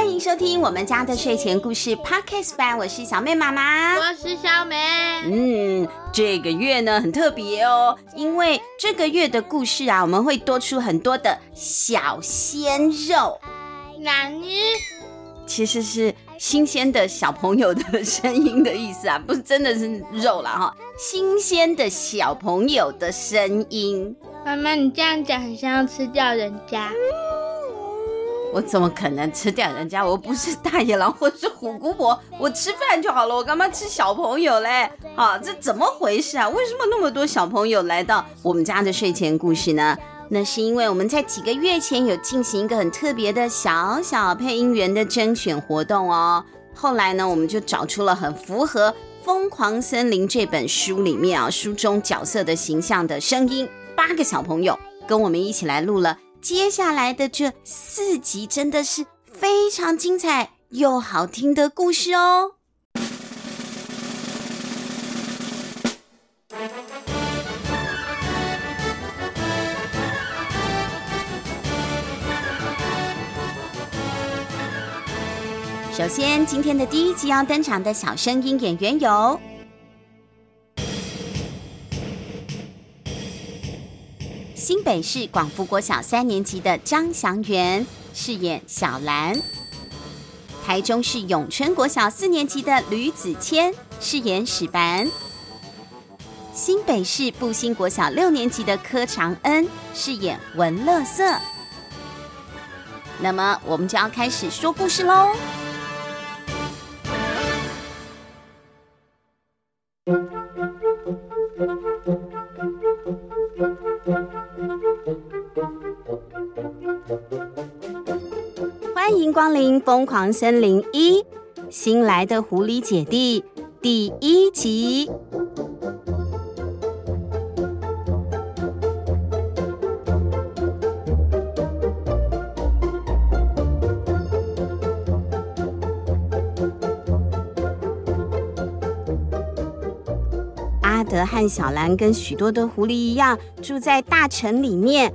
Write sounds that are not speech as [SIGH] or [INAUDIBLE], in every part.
欢迎收听我们家的睡前故事 Podcast 版，我是小妹妈妈，我是小美。嗯，这个月呢很特别哦，因为这个月的故事啊，我们会多出很多的小鲜肉。哪尼？其实是新鲜的小朋友的声音的意思啊，不是真的是肉啦哈，新鲜的小朋友的声音。妈妈，你这样讲很像要吃掉人家。我怎么可能吃掉人家？我不是大野狼我是虎姑婆，我吃饭就好了。我干嘛吃小朋友嘞？啊，这怎么回事啊？为什么那么多小朋友来到我们家的睡前故事呢？那是因为我们在几个月前有进行一个很特别的小小配音员的甄选活动哦。后来呢，我们就找出了很符合《疯狂森林》这本书里面啊书中角色的形象的声音，八个小朋友跟我们一起来录了。接下来的这四集真的是非常精彩又好听的故事哦！首先，今天的第一集要登场的小声音演员有。北市广福国小三年级的张祥元饰演小兰，台中市永春国小四年级的吕子谦饰演史凡，新北市布兴国小六年级的柯长恩饰演文乐色。那么，我们就要开始说故事喽。光临疯狂森林一，新来的狐狸姐弟第一集。阿德和小兰跟许多的狐狸一样，住在大城里面。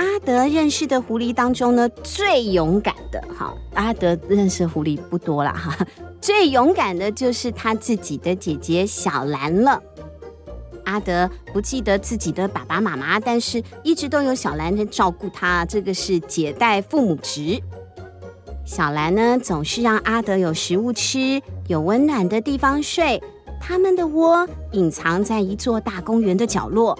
阿德认识的狐狸当中呢，最勇敢的哈，阿德认识的狐狸不多了哈，[LAUGHS] 最勇敢的就是他自己的姐姐小兰了。阿德不记得自己的爸爸妈妈，但是一直都有小兰在照顾他，这个是姐代父母职。小兰呢，总是让阿德有食物吃，有温暖的地方睡。他们的窝隐藏在一座大公园的角落。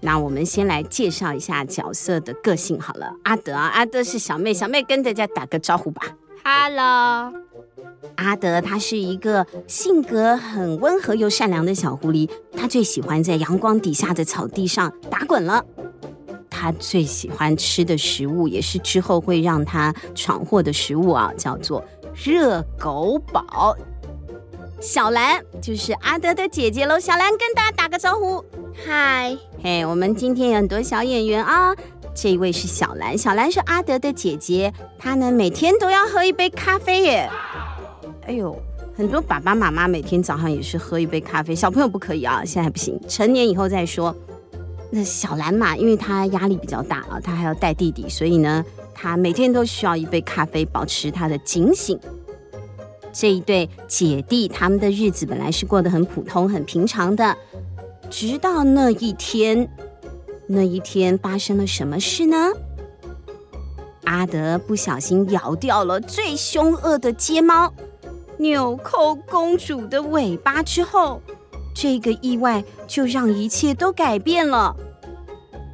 那我们先来介绍一下角色的个性好了。阿德啊，阿德是小妹，小妹跟大家打个招呼吧。Hello，阿德他是一个性格很温和又善良的小狐狸，他最喜欢在阳光底下的草地上打滚了。他最喜欢吃的食物，也是之后会让他闯祸的食物啊，叫做热狗堡。小兰就是阿德的姐姐喽，小兰跟大家打个招呼。嗨，嘿，我们今天有很多小演员啊。这一位是小兰，小兰是阿德的姐姐，她呢每天都要喝一杯咖啡耶。哎呦，很多爸爸妈妈每天早上也是喝一杯咖啡，小朋友不可以啊，现在不行，成年以后再说。那小兰嘛，因为她压力比较大啊，她还要带弟弟，所以呢，她每天都需要一杯咖啡，保持她的警醒。这一对姐弟，他们的日子本来是过得很普通、很平常的，直到那一天，那一天发生了什么事呢？阿德不小心咬掉了最凶恶的街猫纽扣公主的尾巴之后，这个意外就让一切都改变了。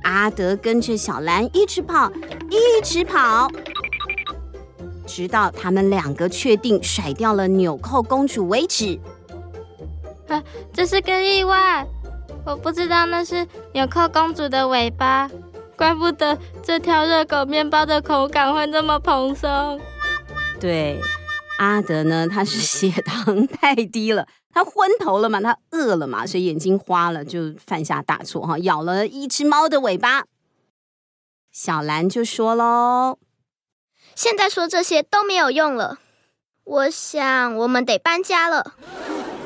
阿德跟着小兰一直跑，一直跑。直到他们两个确定甩掉了纽扣公主为止。啊，这是个意外，我不知道那是纽扣公主的尾巴，怪不得这条热狗面包的口感会这么蓬松。对，阿德呢，他是血糖太低了，他昏头了嘛，他饿了嘛，所以眼睛花了，就犯下大错哈，咬了一只猫的尾巴。小兰就说喽。现在说这些都没有用了，我想我们得搬家了。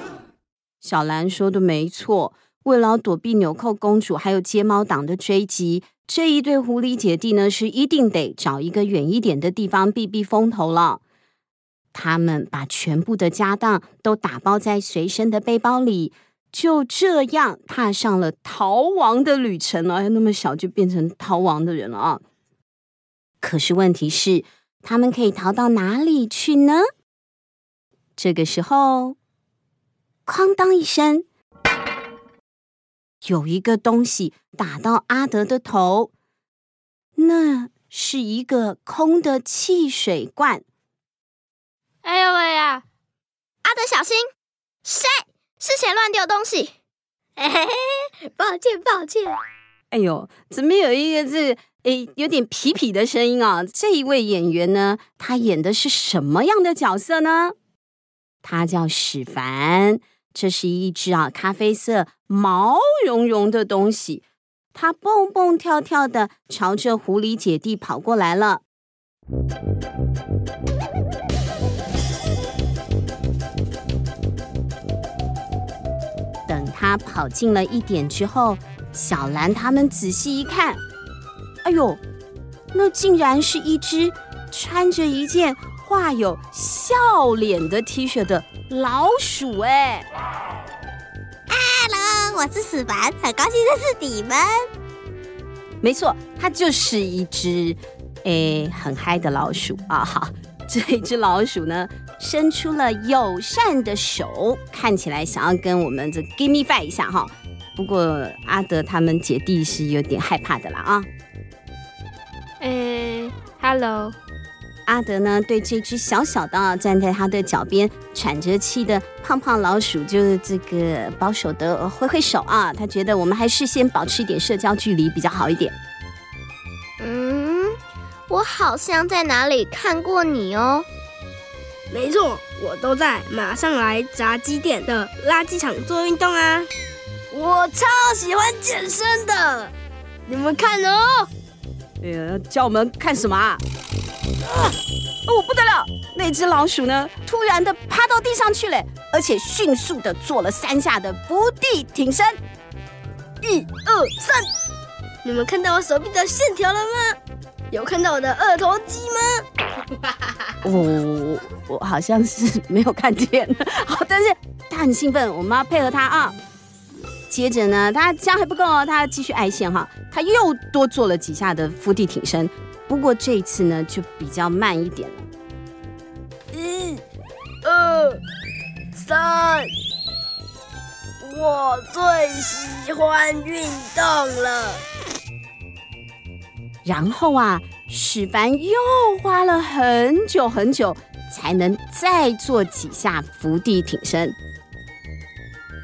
[LAUGHS] 小兰说的没错，为了躲避纽扣公主还有街猫党的追击，这一对狐狸姐弟呢是一定得找一个远一点的地方避避风头了。他们把全部的家当都打包在随身的背包里，就这样踏上了逃亡的旅程了。哎，那么小就变成逃亡的人了啊！可是问题是，他们可以逃到哪里去呢？这个时候，哐当一声，有一个东西打到阿德的头，那是一个空的汽水罐。哎呦喂呀！阿德小心，谁是谁乱丢东西？哎嘿嘿，抱歉抱歉。哎呦，怎么有一个这个诶有点痞痞的声音啊？这一位演员呢，他演的是什么样的角色呢？他叫史凡，这是一只啊咖啡色毛茸茸的东西，它蹦蹦跳跳的朝着狐狸姐弟跑过来了。等他跑近了一点之后，小兰他们仔细一看，哎呦，那竟然是一只穿着一件。画有笑脸的 T 恤的老鼠哎，Hello，我是史凡，很高兴认识你们。没错，它就是一只诶很嗨的老鼠啊！好，[LAUGHS] 这一只老鼠呢，伸出了友善的手，看起来想要跟我们这 give me five 一下哈。不过阿德他们姐弟是有点害怕的啦啊。诶，Hello。阿德呢，对这只小小的站在他的脚边喘着气的胖胖老鼠，就是这个保守的挥挥手啊。他觉得我们还是先保持一点社交距离比较好一点。嗯，我好像在哪里看过你哦。没错，我都在马上来炸鸡店的垃圾场做运动啊。我超喜欢健身的，你们看哦。哎呀，叫我们看什么啊？啊！哦，不得了！那只老鼠呢，突然的趴到地上去了，而且迅速的做了三下的伏地挺身。一二三，你们看到我手臂的线条了吗？有看到我的二头肌吗？[LAUGHS] 我我我好像是没有看见。[LAUGHS] 好，但是他很兴奋，我们要配合他啊。接着呢，他这样还不够哦，他继续爱线哈，他又多做了几下的伏地挺身。不过这一次呢，就比较慢一点了。一、二、三，我最喜欢运动了。然后啊，史凡又花了很久很久，才能再做几下伏地挺身。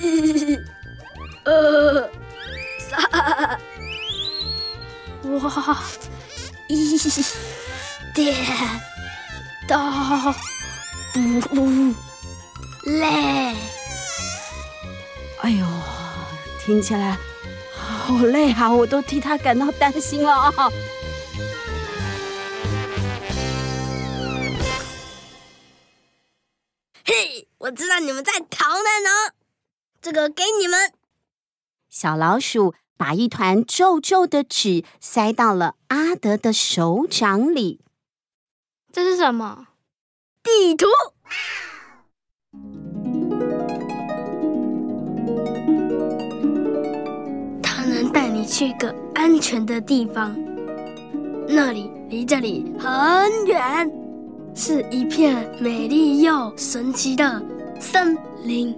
一、二、三，哇！一点都不累。哎呦，听起来好累啊！我都替他感到担心了啊。嘿，我知道你们在逃难呢，这个给你们。小老鼠。把一团皱皱的纸塞到了阿德的手掌里。这是什么？地图。它能带你去一个安全的地方，那里离这里很远，是一片美丽又神奇的森林。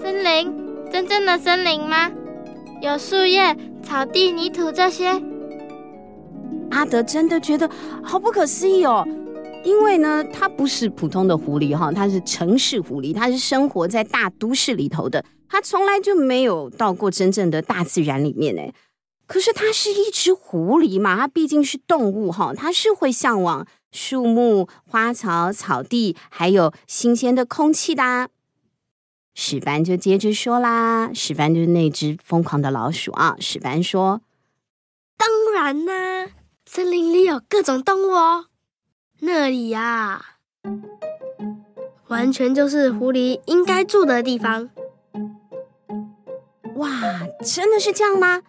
森林？真正的森林吗？有树叶、草地、泥土这些，阿德真的觉得好不可思议哦。因为呢，它不是普通的狐狸哈，它是城市狐狸，它是生活在大都市里头的，它从来就没有到过真正的大自然里面呢。可是它是一只狐狸嘛，它毕竟是动物哈，它是会向往树木、花草、草地，还有新鲜的空气的。史凡就接着说啦，史凡就是那只疯狂的老鼠啊。史凡说：“当然啦，森林里有各种动物哦，那里呀，完全就是狐狸应该住的地方。”哇，真的是这样吗？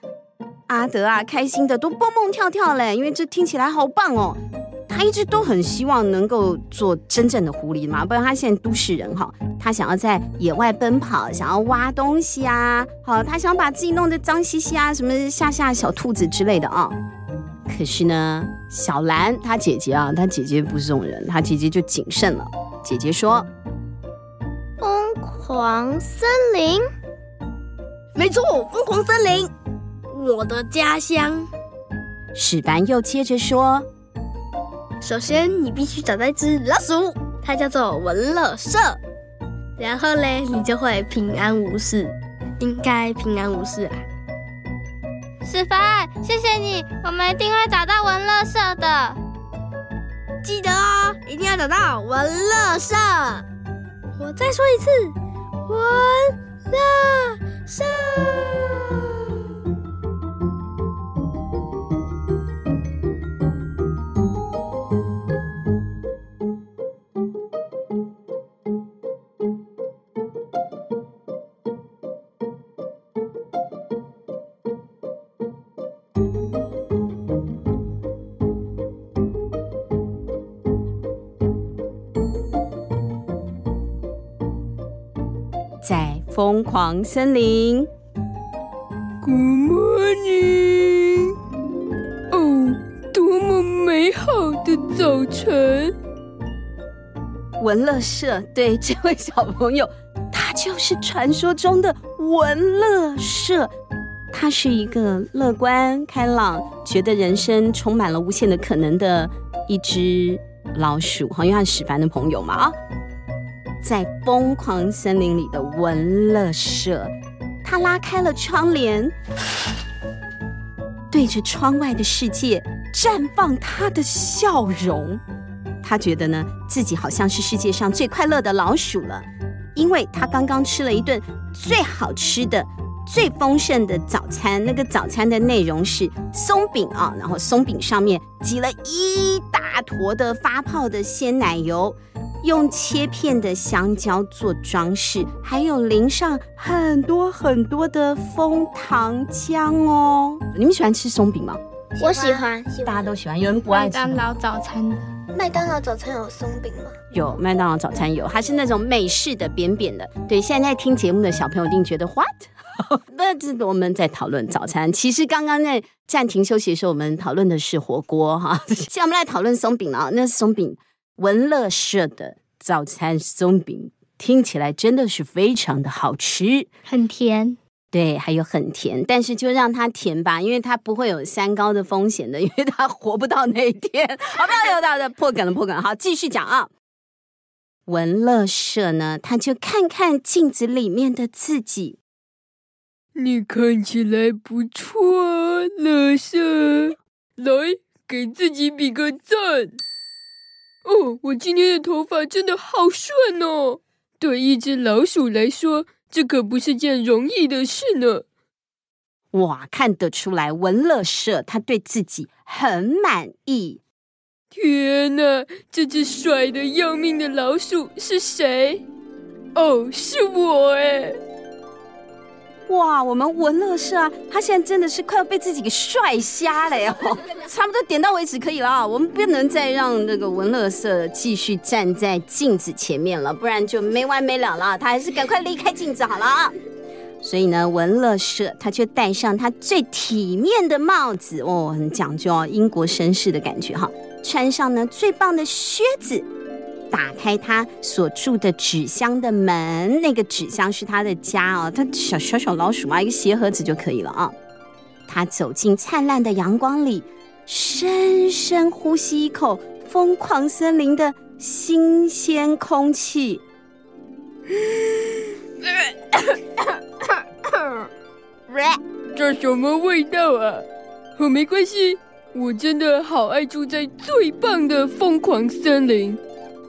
阿德啊，开心的都蹦蹦跳跳嘞，因为这听起来好棒哦。他一直都很希望能够做真正的狐狸嘛，不然他现在都市人哈，他想要在野外奔跑，想要挖东西啊，好，他想把自己弄得脏兮兮啊，什么吓吓小兔子之类的啊。可是呢，小兰她姐姐啊，她姐姐不是这种人，她姐姐就谨慎了。姐姐说：“疯狂森林，没错，疯狂森林，我的家乡。”史班又接着说。首先，你必须找到一只老鼠，它叫做文乐社。然后嘞，你就会平安无事，应该平安无事啊。史凡，谢谢你，我们一定会找到文乐社的。记得哦，一定要找到文乐社。我再说一次，文乐社。疯狂森林，Good morning，哦，多么美好的早晨！文乐社，对，这位小朋友，他就是传说中的文乐社。他是一个乐观开朗，觉得人生充满了无限的可能的一只老鼠，好，因为他是史凡的朋友嘛，啊。在疯狂森林里的文乐社，他拉开了窗帘，对着窗外的世界绽放他的笑容。他觉得呢，自己好像是世界上最快乐的老鼠了，因为他刚刚吃了一顿最好吃的、最丰盛的早餐。那个早餐的内容是松饼啊，然后松饼上面挤了一大坨的发泡的鲜奶油。用切片的香蕉做装饰，还有淋上很多很多的枫糖浆哦。你们喜欢吃松饼吗？我喜欢，喜欢，大家都喜欢。有人不爱吃麦当劳早餐的？麦当劳早餐有松饼吗？有，麦当劳早餐有，它是那种美式的扁扁的。对，现在在听节目的小朋友一定觉得 what？[LAUGHS] 那这我们在讨论早餐。其实刚刚在暂停休息的时候，我们讨论的是火锅哈。现在我们来讨论松饼了，那松饼。文乐社的早餐松饼听起来真的是非常的好吃，很甜，对，还有很甜，但是就让它甜吧，因为它不会有三高的风险的，因为它活不到那一天。好，不要有到的破梗了，破梗。好，继续讲啊。文乐社呢，他就看看镜子里面的自己，你看起来不错啊，乐社，来给自己比个赞。哦，我今天的头发真的好顺哦！对一只老鼠来说，这可不是件容易的事呢。哇，看得出来，文乐社他对自己很满意。天哪，这只帅的要命的老鼠是谁？哦，是我哎！哇，我们文乐社啊，他现在真的是快要被自己给帅瞎了哟！[LAUGHS] 差不多点到为止可以了啊，我们不能再让那个文乐社继续站在镜子前面了，不然就没完没了了。他还是赶快离开镜子好了啊！所以呢，文乐社他就戴上他最体面的帽子哦，很讲究哦，英国绅士的感觉哈，穿上呢最棒的靴子。打开他所住的纸箱的门，那个纸箱是他的家哦，他小小小老鼠嘛，一个鞋盒子就可以了啊。他走进灿烂的阳光里，深深呼吸一口疯狂森林的新鲜空气。[COUGHS] 这什么味道啊？哦，没关系，我真的好爱住在最棒的疯狂森林。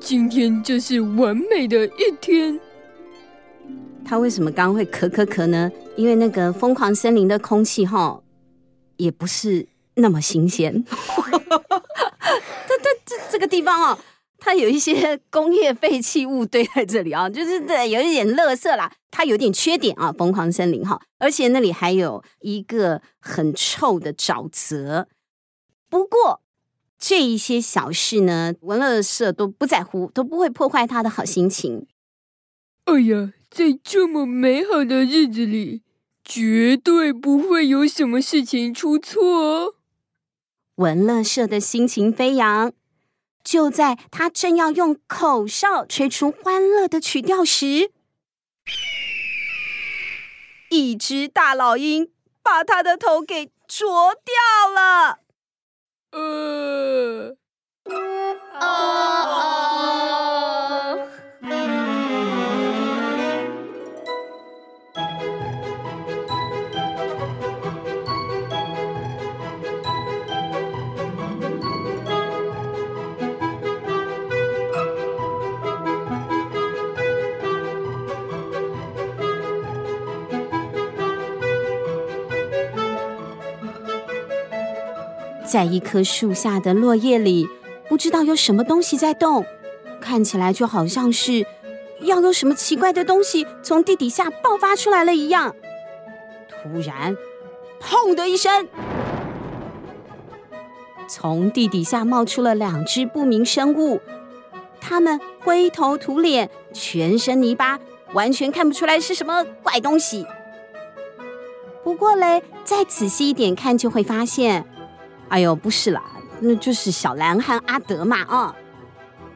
今天就是完美的一天。他为什么刚刚会咳咳咳呢？因为那个疯狂森林的空气哈，也不是那么新鲜。[LAUGHS] 这这这这个地方哦，它有一些工业废弃物堆在这里啊，就是对，有一点垃圾啦。它有点缺点啊，疯狂森林哈，而且那里还有一个很臭的沼泽。不过。这一些小事呢，文乐社都不在乎，都不会破坏他的好心情。哎呀，在这么美好的日子里，绝对不会有什么事情出错哦。文乐社的心情飞扬，就在他正要用口哨吹出欢乐的曲调时，一只大老鹰把他的头给啄掉了。呃，哦。在一棵树下的落叶里，不知道有什么东西在动，看起来就好像是要有什么奇怪的东西从地底下爆发出来了一样。突然，砰的一声，从地底下冒出了两只不明生物，它们灰头土脸，全身泥巴，完全看不出来是什么怪东西。不过嘞，再仔细一点看，就会发现。哎呦，不是啦，那就是小兰和阿德嘛啊、哦！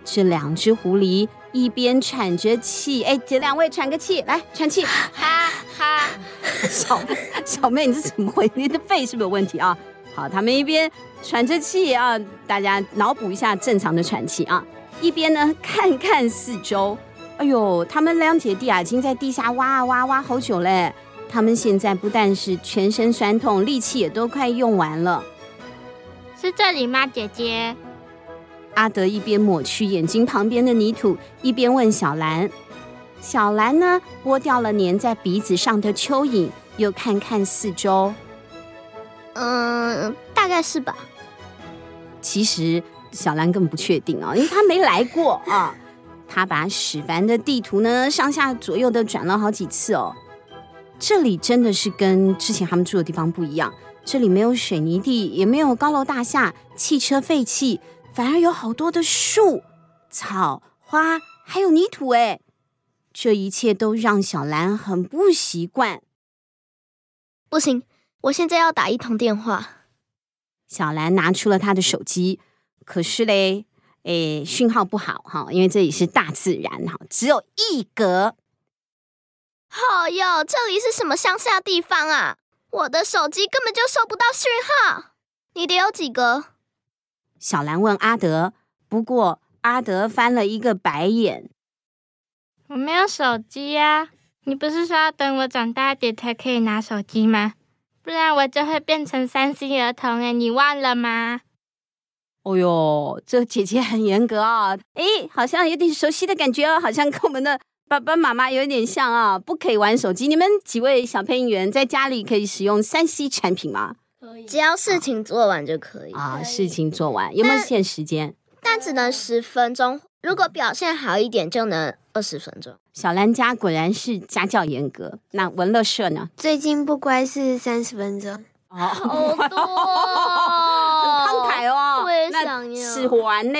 这两只狐狸一边喘着气，哎，姐两位喘个气，来喘气，[LAUGHS] 哈哈。[LAUGHS] 小小妹，你这怎么回？你的肺是不是有问题啊？好，他们一边喘着气啊，大家脑补一下正常的喘气啊，一边呢看看四周。哎呦，他们两姐弟啊，已经在地下挖啊挖挖好久嘞。他们现在不但是全身酸痛，力气也都快用完了。是这里吗，姐姐？阿德一边抹去眼睛旁边的泥土，一边问小兰。小兰呢，剥掉了粘在鼻子上的蚯蚓，又看看四周。嗯，大概是吧。其实小兰根本不确定啊，因为她没来过啊。她把史凡的地图呢，上下左右的转了好几次哦。这里真的是跟之前他们住的地方不一样。这里没有水泥地，也没有高楼大厦、汽车废气，反而有好多的树、草、花，还有泥土。哎，这一切都让小兰很不习惯。不行，我现在要打一通电话。小兰拿出了她的手机，可是嘞，哎，讯号不好哈，因为这里是大自然哈，只有一格。好哟，这里是什么乡下地方啊？我的手机根本就收不到讯号，你得有几个？小兰问阿德，不过阿德翻了一个白眼。我没有手机呀，你不是说要等我长大点才可以拿手机吗？不然我就会变成三星儿童哎，你忘了吗？哦哟，这姐姐很严格啊，诶，好像有点熟悉的感觉哦，好像跟我们的。爸爸妈妈有点像啊，不可以玩手机。你们几位小配音员在家里可以使用三 C 产品吗？可以，只要事情做完就可以。啊，事情做完有没有限时间？但只能十分钟，如果表现好一点就能二十分钟。小兰家果然是家教严格。那文乐社呢？最近不乖是三十分钟。哦，好多，[LAUGHS] 很慷慨哦。我也想要。喜欢呢？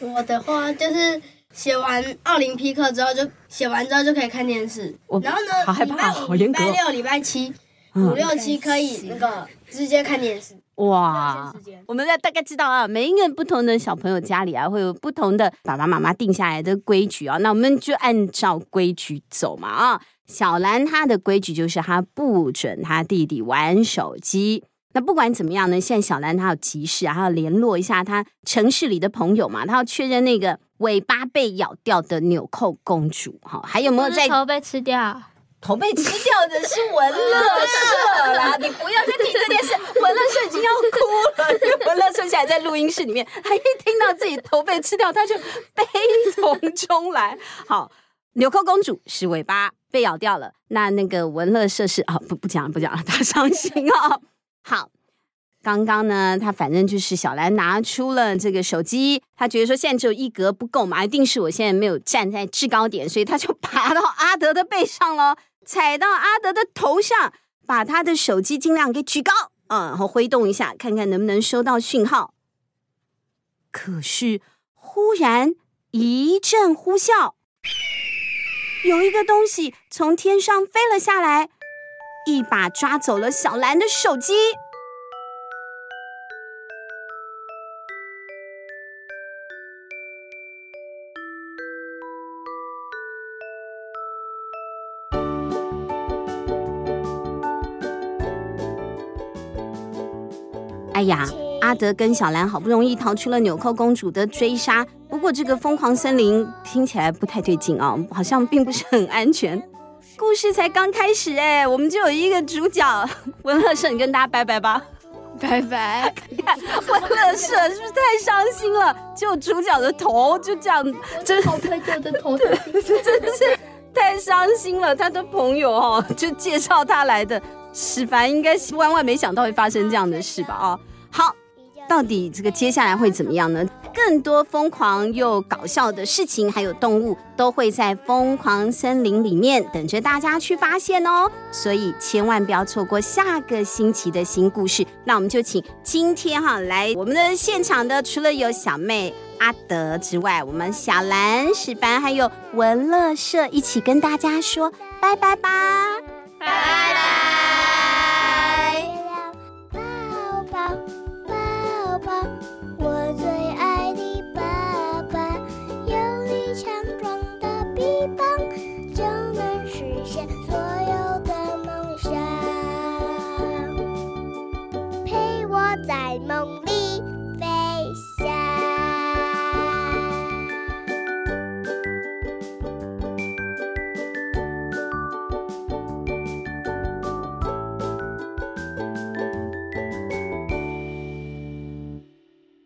我的话就是。写完奥林匹克之后，就写完之后就可以看电视。然后呢，礼拜五、礼拜六、礼拜七、五六七可以那个直接看电视。哇！我们要大概知道啊，每一个不同的小朋友家里啊，会有不同的爸爸妈妈定下来的规矩啊。那我们就按照规矩走嘛啊。小兰她的规矩就是她不准她弟弟玩手机。那不管怎么样呢，现在小兰她有急事啊，她要联络一下她城市里的朋友嘛，她要确认那个尾巴被咬掉的纽扣公主哈，还有没有在头被吃掉？头被吃掉的是文乐社啦，你不要再提这件事，文乐社已经要哭了，因为文乐社现在在录音室里面，他一听到自己头被吃掉，他就悲从中来。好，纽扣公主是尾巴被咬掉了，那那个文乐社是啊，不不讲了不讲了，他伤心啊。好，刚刚呢，他反正就是小兰拿出了这个手机，他觉得说现在只有一格不够嘛，一定是我现在没有站在制高点，所以他就爬到阿德的背上了，[LAUGHS] 踩到阿德的头上，把他的手机尽量给举高，嗯，然后挥动一下，看看能不能收到讯号。可是忽然一阵呼啸，有一个东西从天上飞了下来，一把抓走了小兰的手机。哎呀，阿德跟小兰好不容易逃出了纽扣公主的追杀，不过这个疯狂森林听起来不太对劲啊，好像并不是很安全。故事才刚开始哎，我们就有一个主角文乐社，你跟大家拜拜吧，拜拜。看 [LAUGHS] 文乐社是不是太伤心了？就主角的头就这样，真好太久的头，[LAUGHS] 真的是太伤心了。他的朋友哦，就介绍他来的史凡，应该是万万没想到会发生这样的事吧？啊。好，到底这个接下来会怎么样呢？更多疯狂又搞笑的事情，还有动物，都会在疯狂森林里面等着大家去发现哦。所以千万不要错过下个星期的新故事。那我们就请今天哈来我们的现场的，除了有小妹阿德之外，我们小兰、史凡还有文乐社一起跟大家说拜拜吧，拜拜。